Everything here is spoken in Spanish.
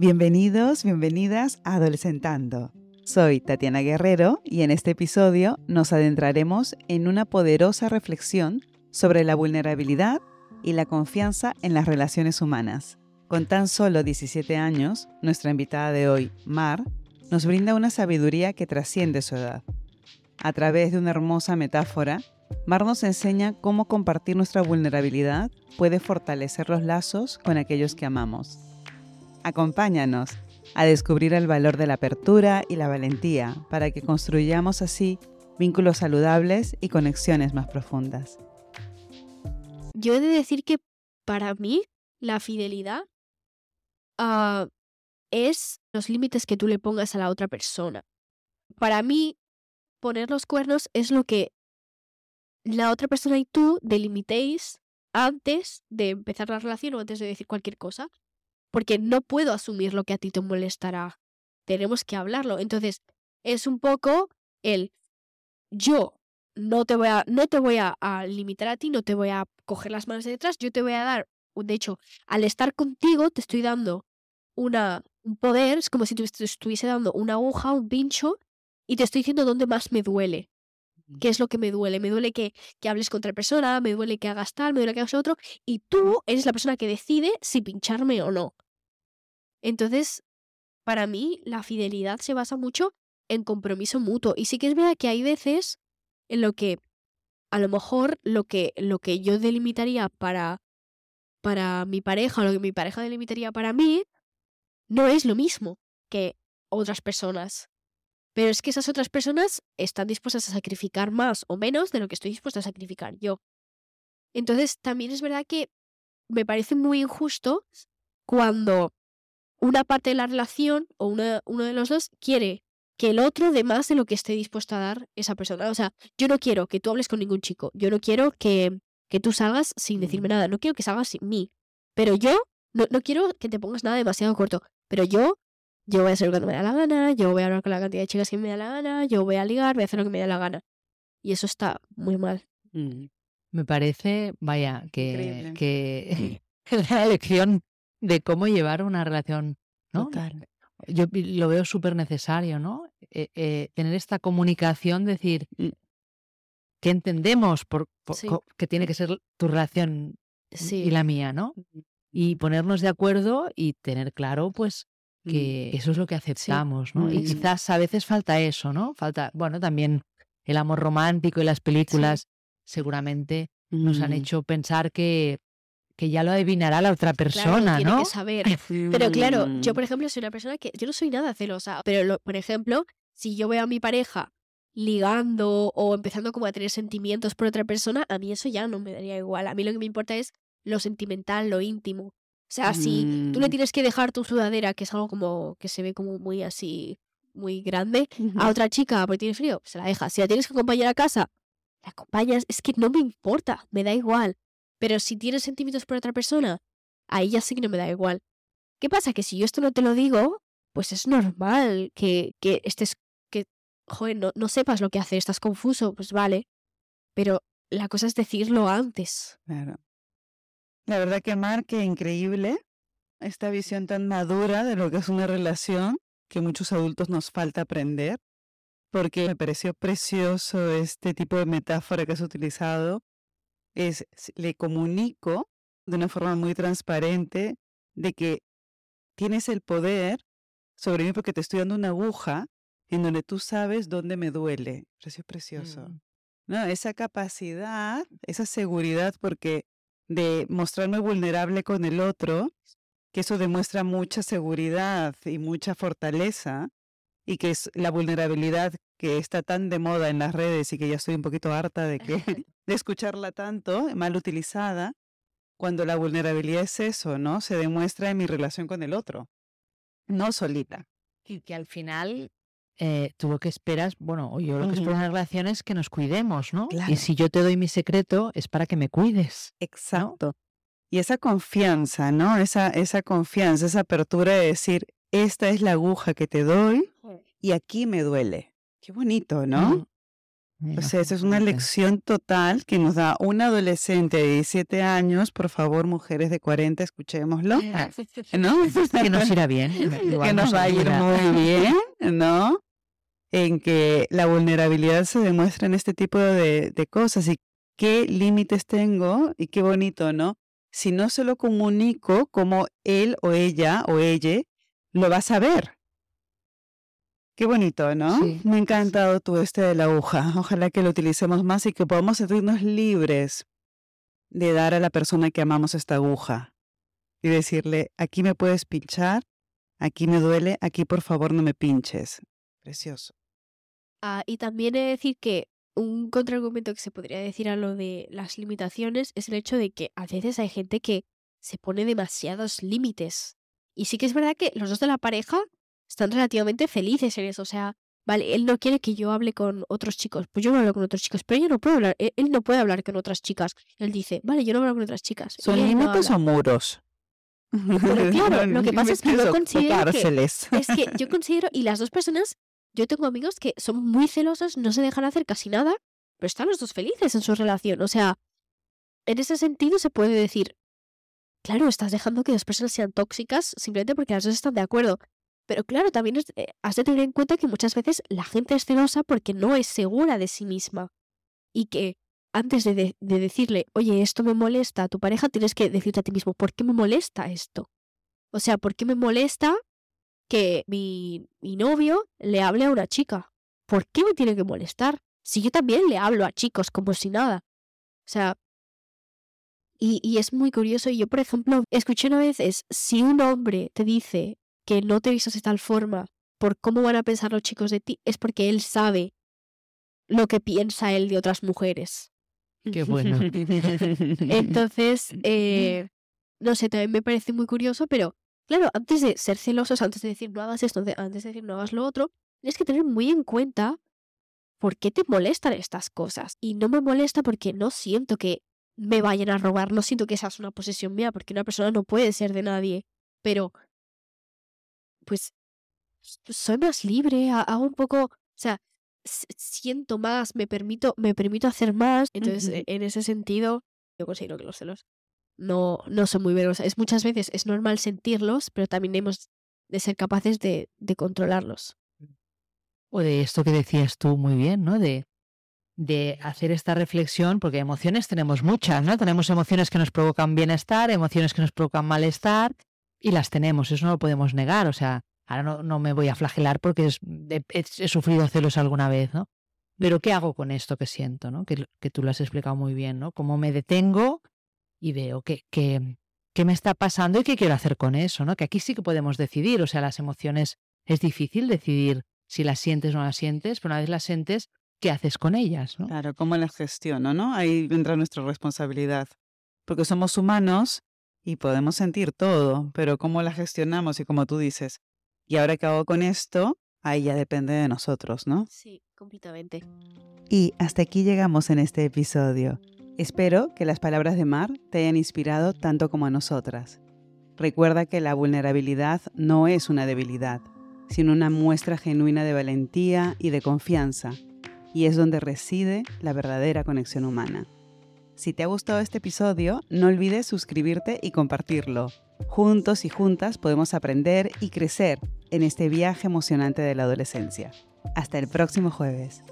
Bienvenidos, bienvenidas a Adolescentando. Soy Tatiana Guerrero y en este episodio nos adentraremos en una poderosa reflexión sobre la vulnerabilidad y la confianza en las relaciones humanas. Con tan solo 17 años, nuestra invitada de hoy, Mar, nos brinda una sabiduría que trasciende su edad. A través de una hermosa metáfora, Mar nos enseña cómo compartir nuestra vulnerabilidad puede fortalecer los lazos con aquellos que amamos. Acompáñanos a descubrir el valor de la apertura y la valentía para que construyamos así vínculos saludables y conexiones más profundas. Yo he de decir que para mí la fidelidad ah, es los límites que tú le pongas a la otra persona. Para mí, poner los cuernos es lo que la otra persona y tú delimitéis antes de empezar la relación o antes de decir cualquier cosa. Porque no puedo asumir lo que a ti te molestará. Tenemos que hablarlo. Entonces, es un poco el yo no te voy a, no te voy a, limitar a ti, no te voy a coger las manos de detrás, yo te voy a dar, de hecho, al estar contigo te estoy dando una, un poder, es como si te estuviese dando una aguja, un pincho, y te estoy diciendo dónde más me duele. ¿Qué es lo que me duele? Me duele que, que hables con otra persona, me duele que hagas tal, me duele que hagas otro, y tú eres la persona que decide si pincharme o no. Entonces, para mí, la fidelidad se basa mucho en compromiso mutuo. Y sí que es verdad que hay veces en lo que a lo mejor lo que, lo que yo delimitaría para, para mi pareja o lo que mi pareja delimitaría para mí no es lo mismo que otras personas. Pero es que esas otras personas están dispuestas a sacrificar más o menos de lo que estoy dispuesta a sacrificar yo. Entonces, también es verdad que me parece muy injusto cuando una parte de la relación o uno de los dos quiere que el otro dé más de lo que esté dispuesto a dar esa persona. O sea, yo no quiero que tú hables con ningún chico. Yo no quiero que, que tú salgas sin decirme nada. No quiero que salgas sin mí. Pero yo no, no quiero que te pongas nada demasiado corto. Pero yo, yo voy a hacer lo que me da la gana. Yo voy a hablar con la cantidad de chicas que me da la gana. Yo voy a ligar, voy a hacer lo que me da la gana. Y eso está muy mal. Mm. Me parece, vaya, que, que la elección de cómo llevar una relación ¿no? Total yo lo veo súper necesario, ¿no? Eh, eh, tener esta comunicación, decir, mm, que entendemos por, que tiene que ser tu relación y la mía, ¿no? Y ponernos de acuerdo y tener claro, pues, mm. que eso es lo que aceptamos, ¿no? Y quizás a veces falta eso, ¿no? Falta, bueno, también el amor romántico y las películas seguramente nos han hecho pensar que que ya lo adivinará la otra persona, tiene ¿no? que saber. Pero claro, yo por ejemplo soy una persona que yo no soy nada celosa, pero por ejemplo, si yo veo a mi pareja ligando o empezando como a tener sentimientos por otra persona, a mí eso ya no me daría igual. A mí lo que me importa es lo sentimental, lo íntimo. O sea, si tú le mm. tienes que dejar tu sudadera, que es algo como que se ve como muy así, muy grande, a otra chica porque tiene frío, se la dejas. Si la tienes que acompañar a casa, la acompañas. Es que no me importa, me da igual. Pero si tienes sentimientos por otra persona, ahí ya sí que no me da igual. ¿Qué pasa? Que si yo esto no te lo digo, pues es normal que, que estés, que, joder, no, no sepas lo que hace, estás confuso, pues vale. Pero la cosa es decirlo antes. Claro. La verdad que Mar, qué increíble esta visión tan madura de lo que es una relación que muchos adultos nos falta aprender, porque me pareció precioso este tipo de metáfora que has utilizado es, le comunico de una forma muy transparente de que tienes el poder sobre mí porque te estoy dando una aguja en donde tú sabes dónde me duele. Precio precioso. Mm. No, esa capacidad, esa seguridad, porque de mostrarme vulnerable con el otro, que eso demuestra mucha seguridad y mucha fortaleza, y que es la vulnerabilidad que está tan de moda en las redes y que ya estoy un poquito harta de que de escucharla tanto, mal utilizada, cuando la vulnerabilidad es eso, ¿no? Se demuestra en mi relación con el otro, no solita. Y que al final eh, tú lo que esperas, bueno, yo lo que espero en las relaciones es que nos cuidemos, ¿no? Y si yo te doy mi secreto es para que me cuides. Exacto. Y esa confianza, ¿no? Esa, esa confianza, esa apertura de decir, esta es la aguja que te doy y aquí me duele. Qué bonito, ¿no? Pues esa es una lección total que nos da un adolescente de 17 años. Por favor, mujeres de 40, escuchémoslo. ¿No? que nos irá bien. que nos va a ir muy bien, ¿no? En que la vulnerabilidad se demuestra en este tipo de, de cosas y qué límites tengo y qué bonito, ¿no? Si no se lo comunico, como él o ella o ella lo va a saber. Qué bonito, ¿no? Me ha encantado tú este de la aguja. Ojalá que lo utilicemos más y que podamos sentirnos libres de dar a la persona que amamos esta aguja y decirle, aquí me puedes pinchar, aquí me duele, aquí por favor no me pinches. Precioso. Ah, y también he de decir que un contraargumento que se podría decir a lo de las limitaciones es el hecho de que a veces hay gente que se pone demasiados límites. Y sí que es verdad que los dos de la pareja están relativamente felices en eso. O sea, vale, él no quiere que yo hable con otros chicos. Pues yo no hablo con otros chicos, pero yo no puedo hablar. Él, no puede hablar con otras chicas. Él dice, vale, yo no hablo con otras chicas. ¿Son límites o muros? claro, lo que pasa es que yo considero que, es que yo considero, y las dos personas, yo tengo amigos que son muy celosos, no se dejan hacer casi nada, pero están los dos felices en su relación. O sea, en ese sentido se puede decir, claro, estás dejando que dos personas sean tóxicas simplemente porque las dos están de acuerdo. Pero claro, también eh, has de tener en cuenta que muchas veces la gente es celosa porque no es segura de sí misma. Y que antes de, decirle, oye, esto me molesta a tu pareja, tienes que decirte a ti mismo, ¿por qué me molesta esto? O sea, ¿por qué me molesta que mi, mi novio le hable a una chica? ¿Por qué me tiene que molestar? Si yo también le hablo a chicos como si nada. O sea, y, y, es muy curioso. Yo, por ejemplo, escuché una vez, es, si un hombre te dice, que no te vistas de tal forma por cómo van a pensar los chicos de ti, es porque él sabe lo que piensa él de otras mujeres. Qué bueno. Entonces, eh, no sé, también me parece muy curioso, pero claro, antes de ser celosos, antes de decir no hagas esto, antes de decir no hagas lo otro, tienes que tener muy en cuenta por qué te molestan estas cosas. Y no me molesta porque no siento que me vayan a robar, no siento que esa es una posesión mía, porque una persona no puede ser de nadie. Pero pues soy más libre, hago un poco, o sea, siento más, me permito, me permito hacer más. Entonces, en ese sentido, yo considero que los celos no, no son muy veros. Es muchas veces es normal sentirlos, pero también hemos de ser capaces de, de controlarlos. O de esto que decías tú muy bien, ¿no? De, de hacer esta reflexión, porque emociones tenemos muchas, ¿no? Tenemos emociones que nos provocan bienestar, emociones que nos provocan malestar, y las tenemos, eso no lo podemos negar. O sea, ahora no, no me voy a flagelar porque he, sufrido celos alguna vez, ¿no? Pero ¿qué hago con esto que siento, ¿no? Que, que tú lo has explicado muy bien, ¿no? Cómo me detengo y veo que, que, qué me está pasando y qué quiero hacer con eso, ¿no? Que aquí sí que podemos decidir, o sea, las emociones es difícil decidir si las sientes o no las sientes, pero una vez las sientes, ¿qué haces con ellas? ¿no? Claro, cómo las gestiono, ¿no? Ahí vendrá nuestra responsabilidad. Porque somos humanos y podemos sentir todo, pero cómo la gestionamos y como tú dices, y ahora que hago con esto, ahí ya depende de nosotros, ¿no? Sí, completamente. Y hasta aquí llegamos en este episodio. Espero que las palabras de Mar te hayan inspirado tanto como a nosotras. Recuerda que la vulnerabilidad no es una debilidad, sino una muestra genuina de valentía y de confianza, y es donde reside la verdadera conexión humana. Si te ha gustado este episodio, no olvides suscribirte y compartirlo. Juntos y juntas podemos aprender y crecer en este viaje emocionante de la adolescencia. Hasta el próximo jueves.